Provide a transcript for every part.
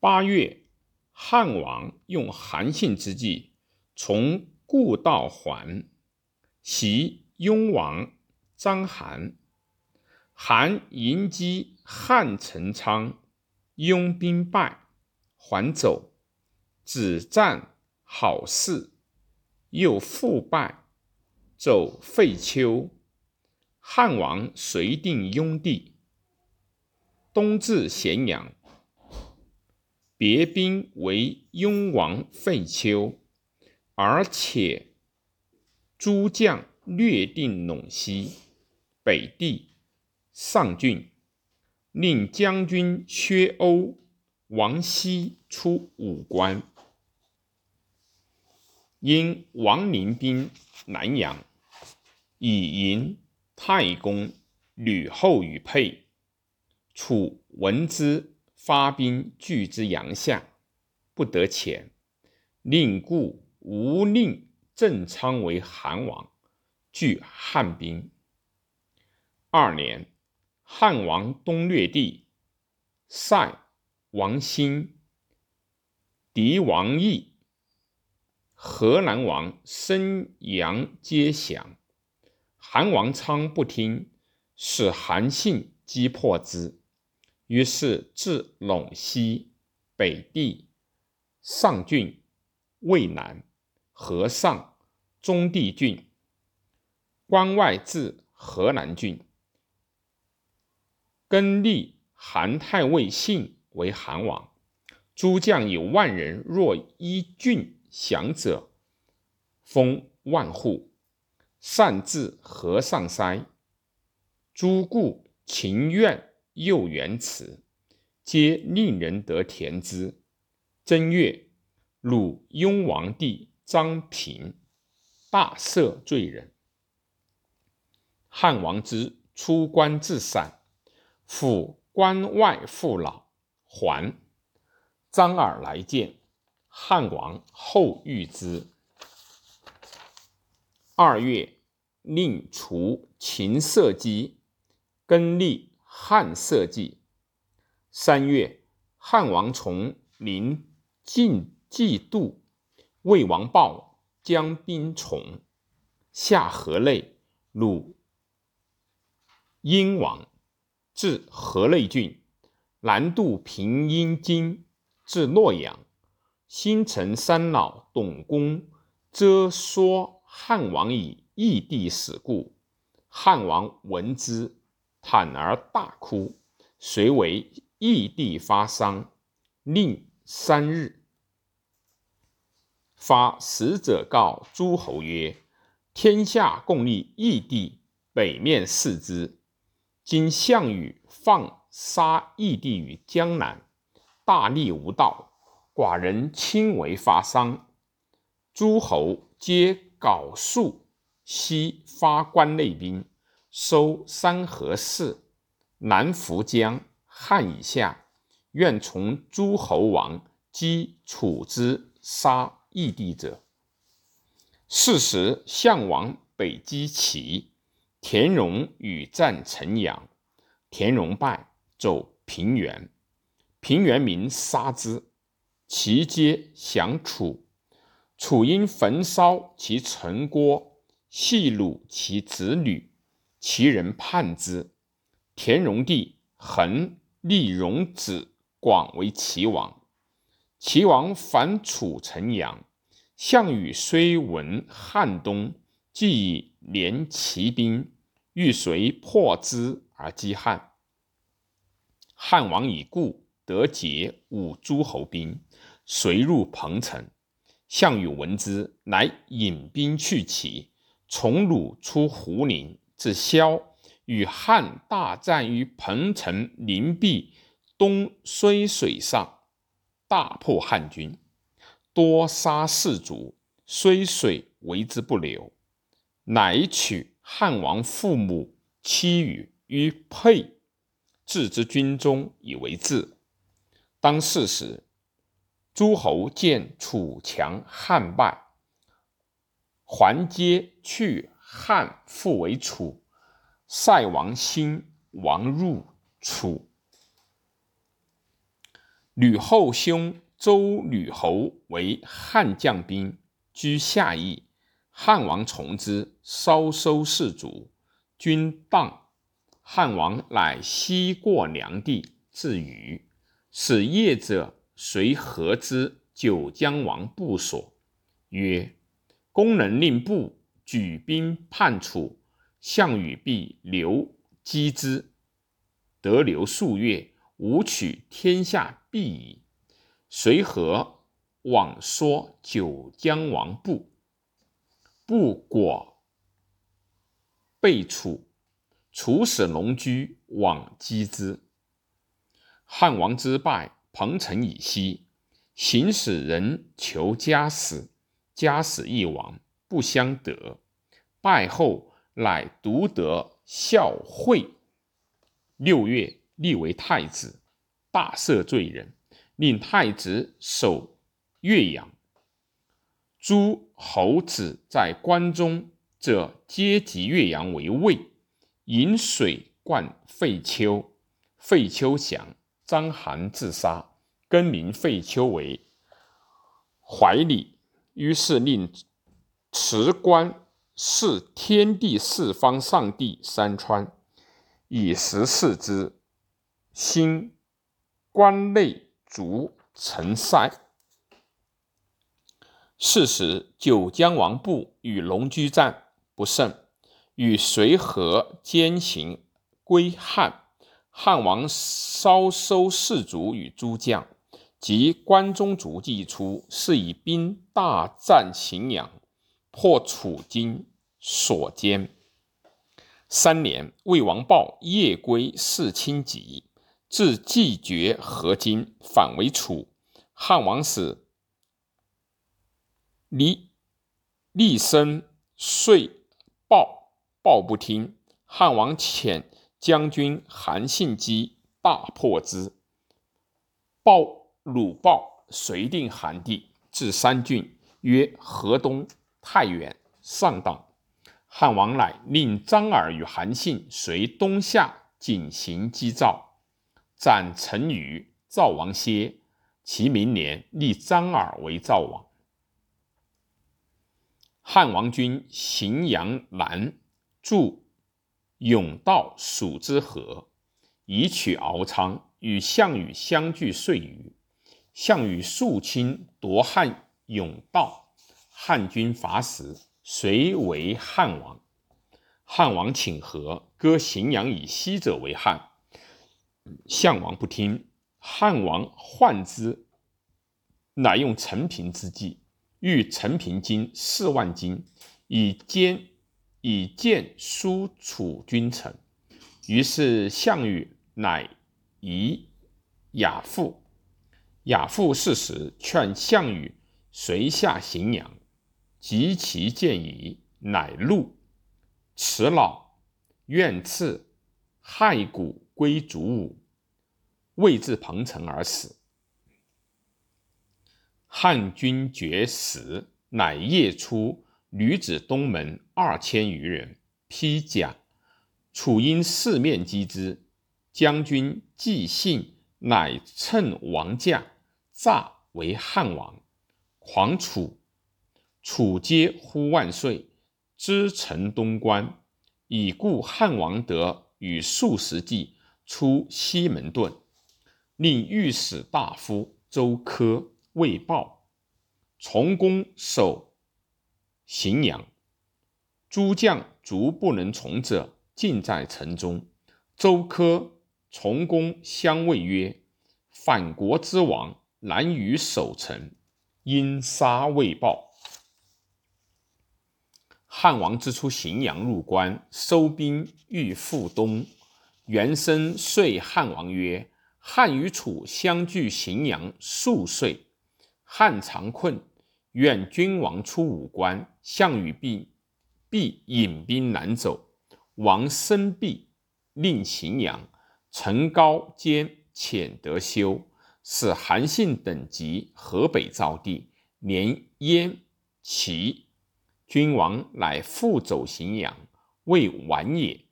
八月，汉王用韩信之计，从故道还，袭雍王章邯。韩迎击汉成昌，拥兵败，还走，止战好事，又复败，走废丘。汉王遂定雍地，东至咸阳，别兵为雍王废丘，而且诸将略定陇西、北地。上郡，令将军薛欧、王熙出武关。因王陵兵南阳，以迎太公吕后与沛。楚闻之，发兵拒之阳下，不得前。令故无令郑昌为韩王，拒汉兵。二年。汉王东略地，塞王兴、狄王义、河南王申阳皆降。韩王昌不听，使韩信击破之。于是至陇西、北地、上郡、渭南、河上、中地郡，关外至河南郡。更立韩太尉信为韩王，诸将有万人，若一郡降者，封万户。善治河上塞，诸故情愿又原辞，皆令人得田之。正月，鲁雍王弟张平大赦罪人。汉王之出关至散。抚关外父老还，张耳来见汉王，后遇之。二月，令除秦社稷，更立汉社稷。三月，汉王从临晋冀度，魏王豹将兵从下河内，鲁殷王。至河内郡，南渡平阴津，至洛阳。新城三老董公遮说汉王以异地使故，汉王闻之，坦而大哭，遂为异地发丧，令三日。发使者告诸侯曰：“天下共立异地，北面视之。”今项羽放杀义帝于江南，大逆无道，寡人亲为发丧。诸侯皆缟素，悉发关内兵，收三河氏，南扶江，汉以下，愿从诸侯王击楚之杀义帝者。是时，项王北击齐。田荣与战陈阳，田荣败，走平原。平原民杀之，其皆降楚。楚因焚烧其城郭，戏辱其子女，其人叛之。田荣帝恒立荣子广为齐王。齐王反楚城阳，项羽虽闻汉东。既以连骑兵，欲随破之而击汉。汉王以故得解五诸侯兵，随入彭城。项羽闻之，乃引兵去齐，从鲁出胡陵，自萧，与汉大战于彭城陵壁东睢水上，大破汉军，多杀士卒，睢水为之不流。乃取汉王父母妻女于沛，置之军中以为质。当世时，诸侯见楚强汉败，还皆去汉复为楚。塞王兴王入楚，吕后兄周吕侯为汉将兵，居下邑。汉王从之，稍收士卒，军荡。汉王乃西过梁地，至虞，使业者随何之九江王部所，曰：“公能令部举兵叛楚，项羽必留击之。得留数月，吾取天下必矣。”随和往说九江王部，部果被楚。楚使龙驹往击之，汉王之败，彭城以西，行使人求家死，家死亦亡，不相得。败后，乃独得孝惠。六月，立为太子，大赦罪人，令太子守岳阳。诸侯子在关中者，皆及岳阳为魏。引水灌废丘，废丘降，章邯自杀，更名废丘为怀里。于是令持官视天地四方上帝山川，以时视之。兴关内卒成塞。是时，九江王布与龙驹战不胜。与随和兼行归汉，汉王稍收士卒与诸将，及关中卒既出，是以兵大战荥阳，破楚军所坚。三年，魏王豹夜归四清集，至既绝河津，反为楚。汉王使离厉声遂报。报不听，汉王遣将军韩信击，大破之。报鲁豹遂定韩地，至三郡，曰河东、太原、上党。汉王乃令张耳与韩信随东下，进行击赵，斩陈余，赵王歇。其明年，立张耳为赵王。汉王军荥阳南。筑甬道蜀之河，以取敖仓，与项羽相距岁余。项羽肃清夺汉甬道，汉军伐时，谁为汉王。汉王请和，割荥阳以西者为汉。项王不听，汉王患之，乃用陈平之计，欲陈平金四万金，以兼。以见书楚君臣，于是项羽乃以亚父。亚父事时，劝项羽随下荥阳，及其见矣，乃怒，辞老，愿赐骸骨归主武，未至彭城而死。汉军绝食，乃夜出。女子东门二千余人披甲，楚因四面击之。将军季信乃趁王驾，诈为汉王，狂楚。楚皆呼万岁，知城东关，以故汉王德与数十骑出西门遁，令御史大夫周科魏豹从公守。荥阳，诸将卒不能从者，尽在城中。周科从公相谓曰：“反国之王难于守城，因杀未报。”汉王之出荥阳入关，收兵欲复东。袁生遂汉王曰：“汉与楚相距荥阳数岁，汉常困。”愿君王出武关，项羽必必引兵南走。王生必令荥阳城高坚，浅得修，使韩信等及河北造地，连燕、齐。君王乃复走荥阳，未晚也。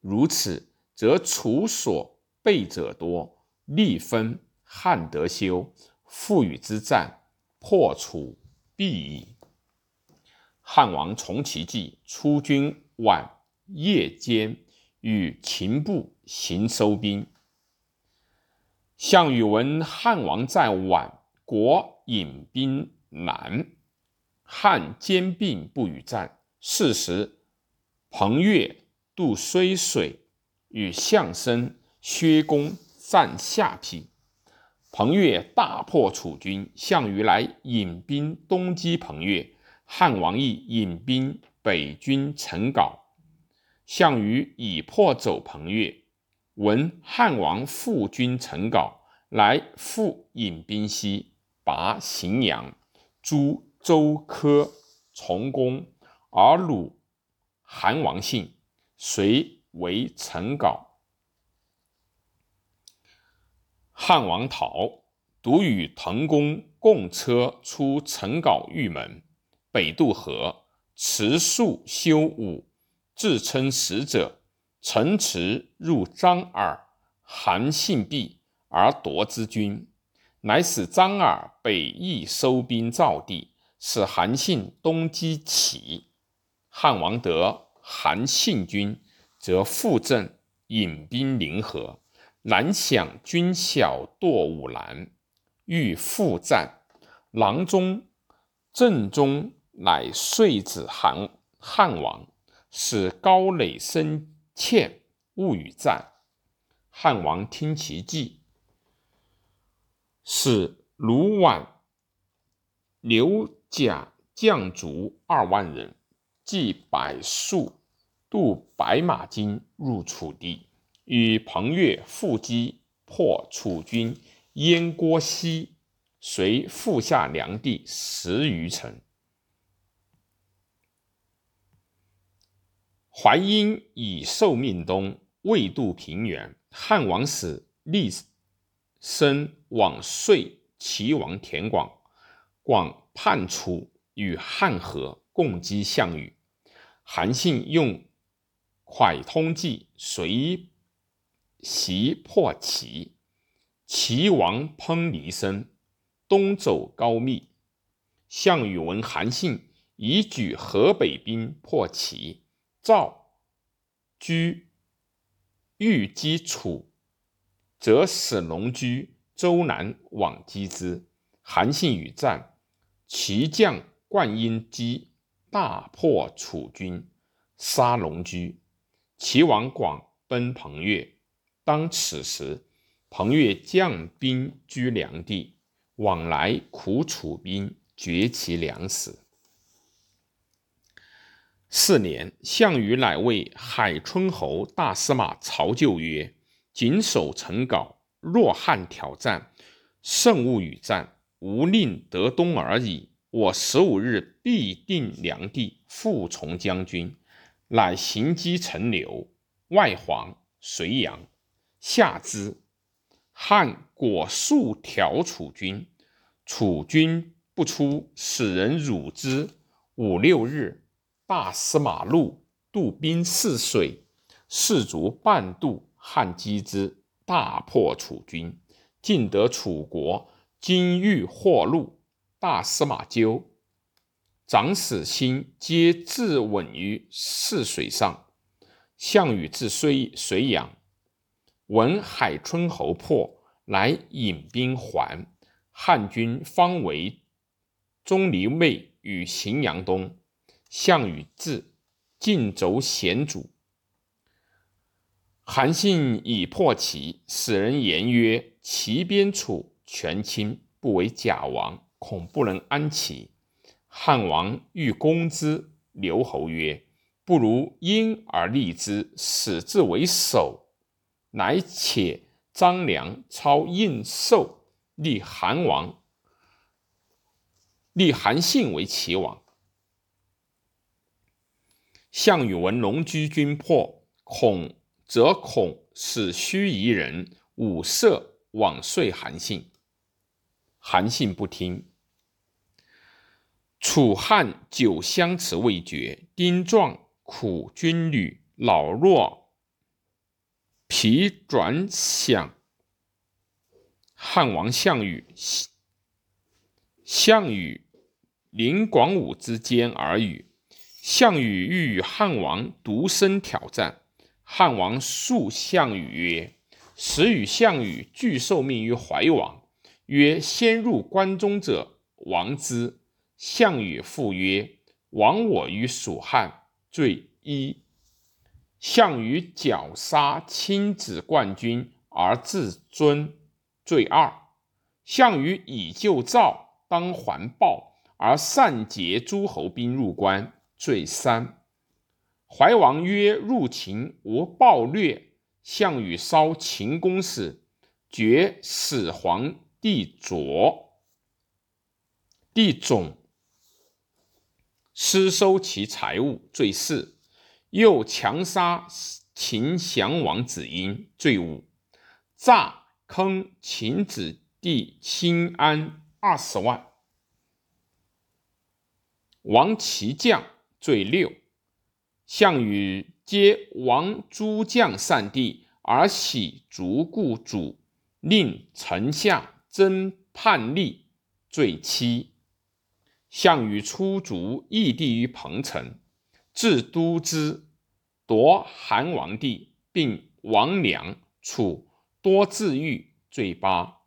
如此，则楚所备者多，力分汉得休，复与之战，破楚必矣。汉王从其计，出军晚夜间，与秦部行收兵。项羽闻汉王在宛，国引兵南，汉兼并不与战。是时，彭越渡睢水，与项生、薛公战下邳。彭越大破楚军，项羽来引兵东击彭越，汉王亦引兵北军陈皋。项羽已破走彭越。闻汉王复军陈皋，来复引兵西，拔荥阳，诛周柯、从公，而虏韩王信，遂为陈皋。汉王逃，独与滕公共车出陈皋玉门，北渡河，持树修武，自称使者。陈池入张耳，韩信避而夺之军，乃使张耳北邑收兵赵地，使韩信东击齐。汉王得韩信军，则复阵，引兵临河。南响军小堕五兰，欲复战。郎中正中乃遂子韩汉王，使高垒生。欠勿与战。汉王听其计，使卢绾、刘甲将卒二万人，计百数渡白马津入楚地，与彭越复击，破楚军燕郭西，遂复下梁地十余城。淮阴以受命东，未渡平原。汉王使厉声往遂齐王田广，广叛楚，与汉和，共击项羽。韩信用蒯通计，随袭破齐。齐王烹离声，东走高密。项羽闻韩信已举河北兵破齐。赵居欲击楚，则使龙驹、周南往击之。韩信与战，齐将灌婴击，大破楚军，杀龙驹。齐王广奔彭越。当此时，彭越将兵居梁地，往来苦楚兵，绝其粮食。四年，项羽乃为海春侯大司马曹咎曰：“谨守成皋，若汉挑战，胜勿与战。吾令得东而已。我十五日必定梁地，复从将军。”乃行击陈留、外黄、隋阳，下之。汉果数挑楚军，楚军不出，使人辱之。五六日。大司马路渡兵泗水，士卒半渡，汉击之，大破楚军，尽得楚国金玉获禄。大司马纠、长史欣皆自刎于泗水上。项羽至睢睢阳，闻海春侯破，乃引兵还。汉军方围钟离昧与荥阳东。项羽至，尽轴险阻。韩信已破齐，使人言曰：“齐边楚，权倾，不为假王，恐不能安齐。”汉王欲攻之，刘侯曰：“不如因而立之，使之为首。”乃且张良操应寿，立韩王，立韩信为齐王。项羽闻龙驹军破，恐则恐使须夷人五色往遂韩信。韩信不听。楚汉久相持未决，丁壮苦军旅，老弱疲转饷。汉王项羽，项羽临广武之间而语。项羽欲与汉王独身挑战，汉王诉项羽曰：“时与项羽俱受命于怀王，曰：先入关中者王之。项羽复曰：亡我于蜀汉，罪一。项羽绞杀亲子冠军而自尊，罪二。项羽以救赵，当还报而擅结诸侯兵入关。”罪三，怀王曰：“入秦无暴虐。”项羽烧秦宫时，绝始皇帝卓，帝种，私收其财物，罪四。又强杀秦降王子婴，罪五。诈坑秦子弟辛安二十万，亡其将。罪六，项羽皆亡诸将善地，而喜逐故主，令臣下争叛逆。罪七，项羽出逐异地于彭城，至都之，夺韩王地，并王梁，楚多自愈。罪八，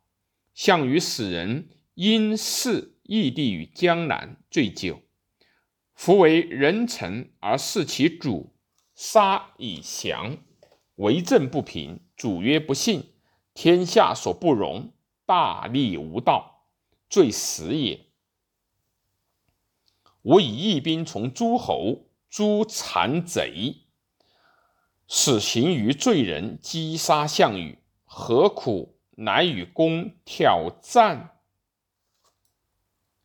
项羽使人因事异地于江南。罪九。夫为人臣而弑其主，杀以降，为政不平。主曰：“不信，天下所不容。”大逆无道，罪死也。吾以义兵从诸侯，诛残贼，使行于罪人，击杀项羽，何苦乃与公挑战？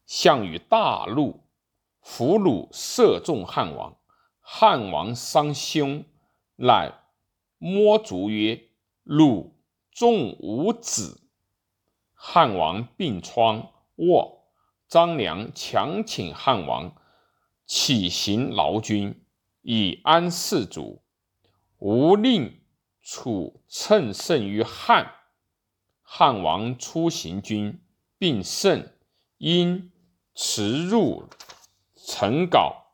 项羽大怒。俘虏射中汉王，汉王伤胸，乃摸足曰：“汝中吾子。”汉王病疮卧，张良强请汉王起行劳军，以安士卒。吾令楚乘胜于汉，汉王出行军，并胜，因驰入。陈稿